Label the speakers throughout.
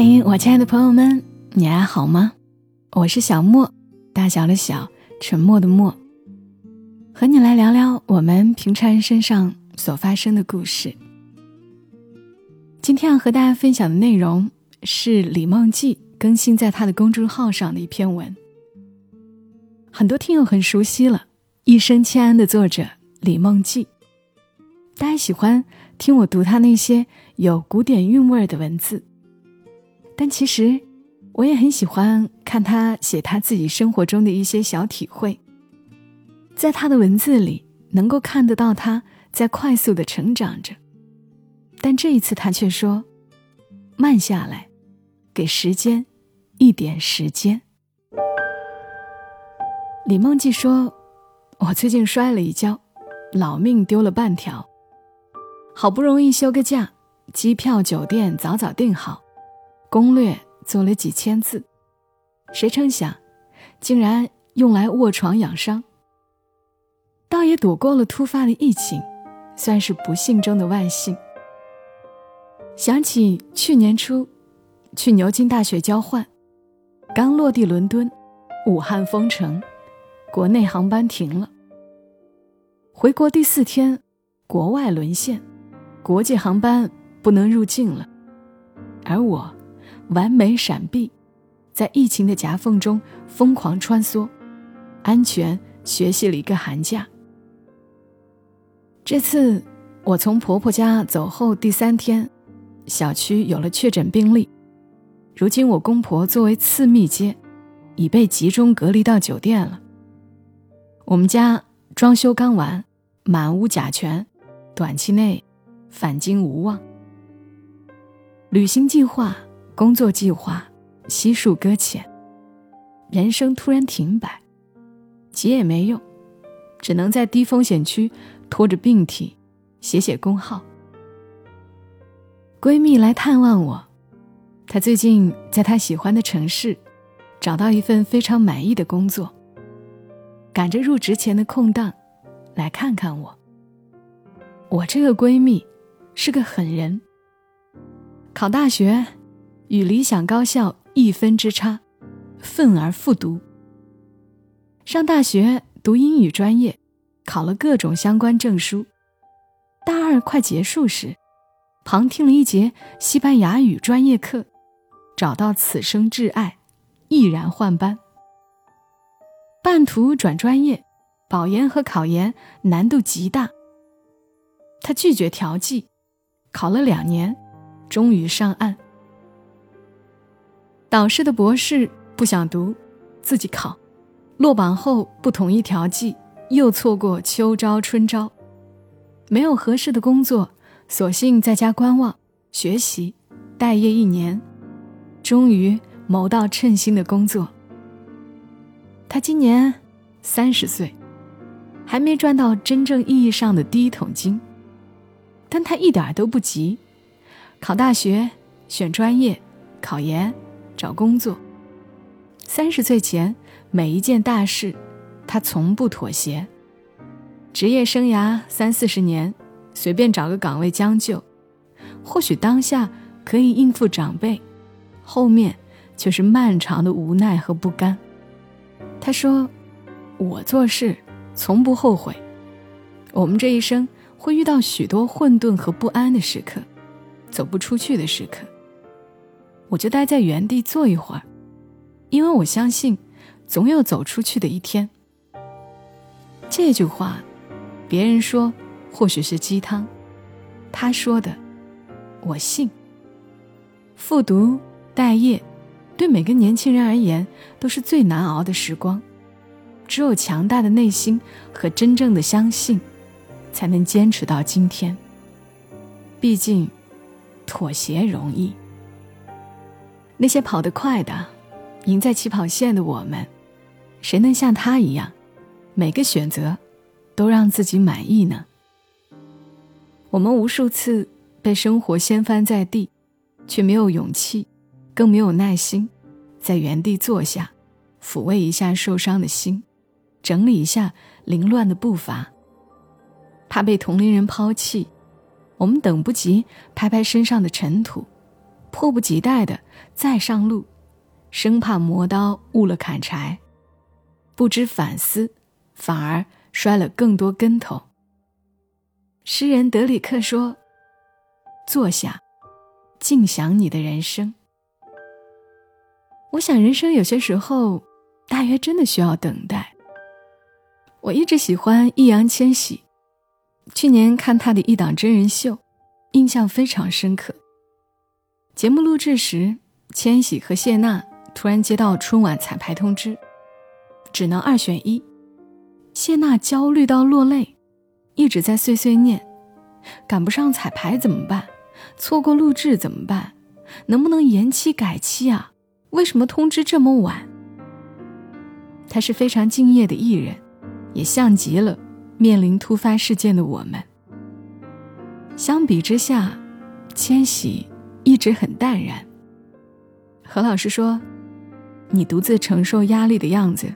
Speaker 1: 嘿，我亲爱的朋友们，你还好吗？我是小莫，大小的小，沉默的默，和你来聊聊我们平常人身上所发生的故事。今天要和大家分享的内容是李梦记更新在他的公众号上的一篇文，很多听友很熟悉了，《一生千安》的作者李梦记，大家喜欢听我读他那些有古典韵味的文字。但其实，我也很喜欢看他写他自己生活中的一些小体会。在他的文字里，能够看得到他在快速的成长着。但这一次，他却说：“慢下来，给时间一点时间。”李梦记说：“我最近摔了一跤，老命丢了半条。好不容易休个假，机票、酒店早早订好。”攻略做了几千字，谁成想，竟然用来卧床养伤。倒也躲过了突发的疫情，算是不幸中的万幸。想起去年初去牛津大学交换，刚落地伦敦，武汉封城，国内航班停了。回国第四天，国外沦陷，国际航班不能入境了，而我。完美闪避，在疫情的夹缝中疯狂穿梭，安全学习了一个寒假。这次我从婆婆家走后第三天，小区有了确诊病例。如今我公婆作为次密接，已被集中隔离到酒店了。我们家装修刚完，满屋甲醛，短期内返京无望。旅行计划。工作计划悉数搁浅，人生突然停摆，急也没用，只能在低风险区拖着病体写写工号。闺蜜来探望我，她最近在她喜欢的城市找到一份非常满意的工作，赶着入职前的空档来看看我。我这个闺蜜是个狠人，考大学。与理想高校一分之差，愤而复读。上大学读英语专业，考了各种相关证书。大二快结束时，旁听了一节西班牙语专业课，找到此生挚爱，毅然换班。半途转专业，保研和考研难度极大。他拒绝调剂，考了两年，终于上岸。导师的博士不想读，自己考，落榜后不同意调剂，又错过秋招春招，没有合适的工作，索性在家观望学习，待业一年，终于谋到称心的工作。他今年三十岁，还没赚到真正意义上的第一桶金，但他一点都不急，考大学，选专业，考研。找工作，三十岁前每一件大事，他从不妥协。职业生涯三四十年，随便找个岗位将就，或许当下可以应付长辈，后面却是漫长的无奈和不甘。他说：“我做事从不后悔。我们这一生会遇到许多混沌和不安的时刻，走不出去的时刻。”我就待在原地坐一会儿，因为我相信，总有走出去的一天。这句话，别人说或许是鸡汤，他说的，我信。复读、待业，对每个年轻人而言都是最难熬的时光。只有强大的内心和真正的相信，才能坚持到今天。毕竟，妥协容易。那些跑得快的，赢在起跑线的我们，谁能像他一样，每个选择都让自己满意呢？我们无数次被生活掀翻在地，却没有勇气，更没有耐心，在原地坐下，抚慰一下受伤的心，整理一下凌乱的步伐。怕被同龄人抛弃，我们等不及拍拍身上的尘土。迫不及待的再上路，生怕磨刀误了砍柴，不知反思，反而摔了更多跟头。诗人德里克说：“坐下，静享你的人生。”我想，人生有些时候，大约真的需要等待。我一直喜欢易烊千玺，去年看他的一档真人秀，印象非常深刻。节目录制时，千玺和谢娜突然接到春晚彩排通知，只能二选一。谢娜焦虑到落泪，一直在碎碎念：赶不上彩排怎么办？错过录制怎么办？能不能延期改期啊？为什么通知这么晚？他是非常敬业的艺人，也像极了面临突发事件的我们。相比之下，千玺。一直很淡然。何老师说：“你独自承受压力的样子，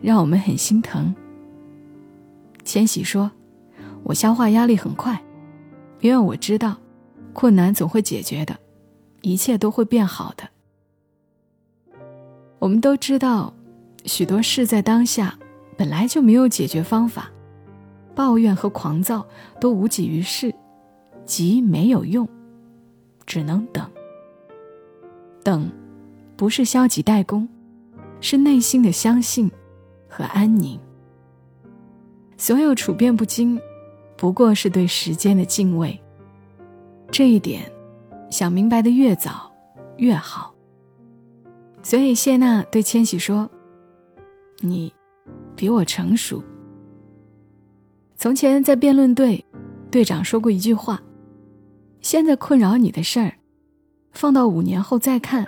Speaker 1: 让我们很心疼。”千玺说：“我消化压力很快，因为我知道，困难总会解决的，一切都会变好的。”我们都知道，许多事在当下本来就没有解决方法，抱怨和狂躁都无济于事，急没有用。只能等。等，不是消极怠工，是内心的相信和安宁。所有处变不惊，不过是对时间的敬畏。这一点，想明白的越早越好。所以谢娜对千玺说：“你，比我成熟。”从前在辩论队，队长说过一句话。现在困扰你的事儿，放到五年后再看，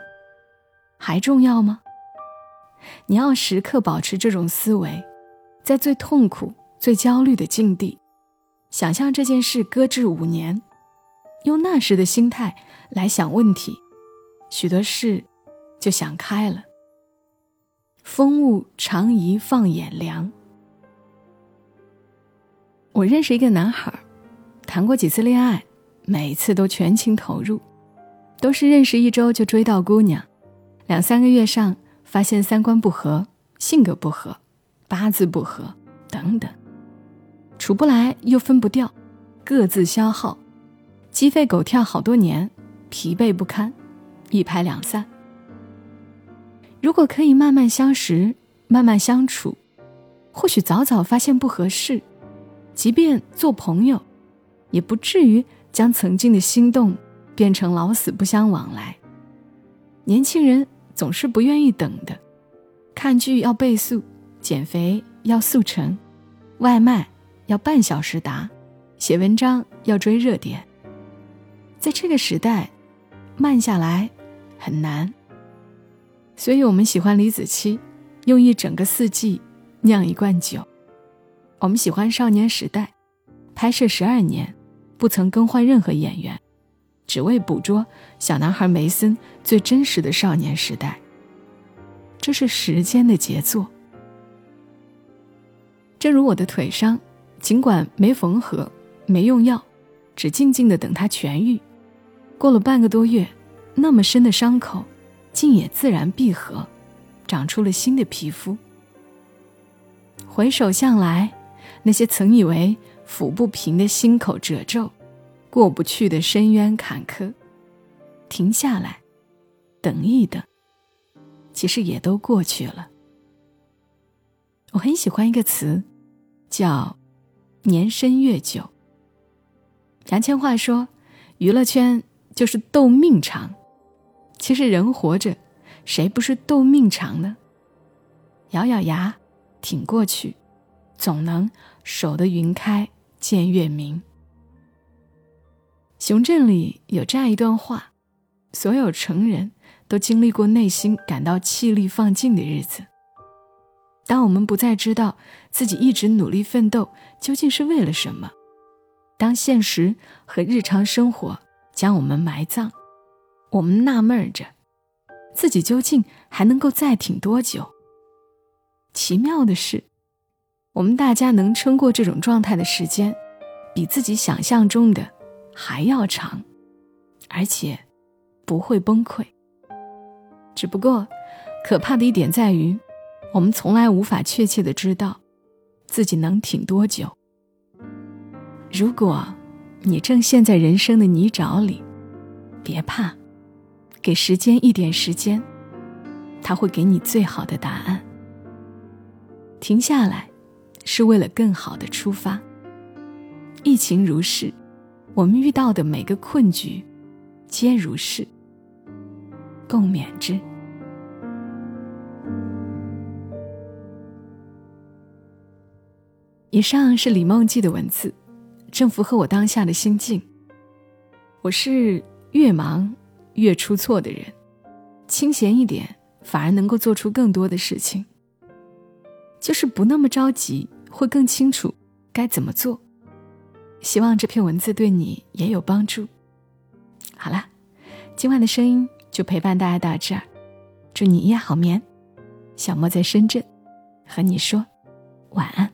Speaker 1: 还重要吗？你要时刻保持这种思维，在最痛苦、最焦虑的境地，想象这件事搁置五年，用那时的心态来想问题，许多事就想开了。风物长宜放眼量。我认识一个男孩，谈过几次恋爱。每次都全情投入，都是认识一周就追到姑娘，两三个月上发现三观不合、性格不合、八字不合等等，处不来又分不掉，各自消耗，鸡飞狗跳好多年，疲惫不堪，一拍两散。如果可以慢慢相识、慢慢相处，或许早早发现不合适，即便做朋友，也不至于。将曾经的心动变成老死不相往来。年轻人总是不愿意等的，看剧要倍速，减肥要速成，外卖要半小时达，写文章要追热点。在这个时代，慢下来很难。所以我们喜欢李子柒，用一整个四季酿一罐酒。我们喜欢少年时代，拍摄十二年。不曾更换任何演员，只为捕捉小男孩梅森最真实的少年时代。这是时间的杰作。正如我的腿伤，尽管没缝合、没用药，只静静的等它痊愈。过了半个多月，那么深的伤口，竟也自然闭合，长出了新的皮肤。回首向来，那些曾以为。抚不平的心口褶皱，过不去的深渊坎坷，停下来，等一等，其实也都过去了。我很喜欢一个词，叫“年深月久”。杨千嬅说：“娱乐圈就是斗命长。”其实人活着，谁不是斗命长呢？咬咬牙，挺过去，总能守得云开。见月明。熊镇里有这样一段话：所有成人都经历过内心感到气力放尽的日子。当我们不再知道自己一直努力奋斗究竟是为了什么，当现实和日常生活将我们埋葬，我们纳闷着，自己究竟还能够再挺多久？奇妙的是。我们大家能撑过这种状态的时间，比自己想象中的还要长，而且不会崩溃。只不过，可怕的一点在于，我们从来无法确切的知道自己能挺多久。如果你正陷在人生的泥沼里，别怕，给时间一点时间，他会给你最好的答案。停下来，是为了更好的出发。疫情如是，我们遇到的每个困局，皆如是。共勉之。以上是李梦记的文字，正符合我当下的心境。我是越忙越出错的人，清闲一点反而能够做出更多的事情。就是不那么着急，会更清楚该怎么做。希望这篇文字对你也有帮助。好啦，今晚的声音就陪伴大家到这儿，祝你一夜好眠。小莫在深圳，和你说晚安。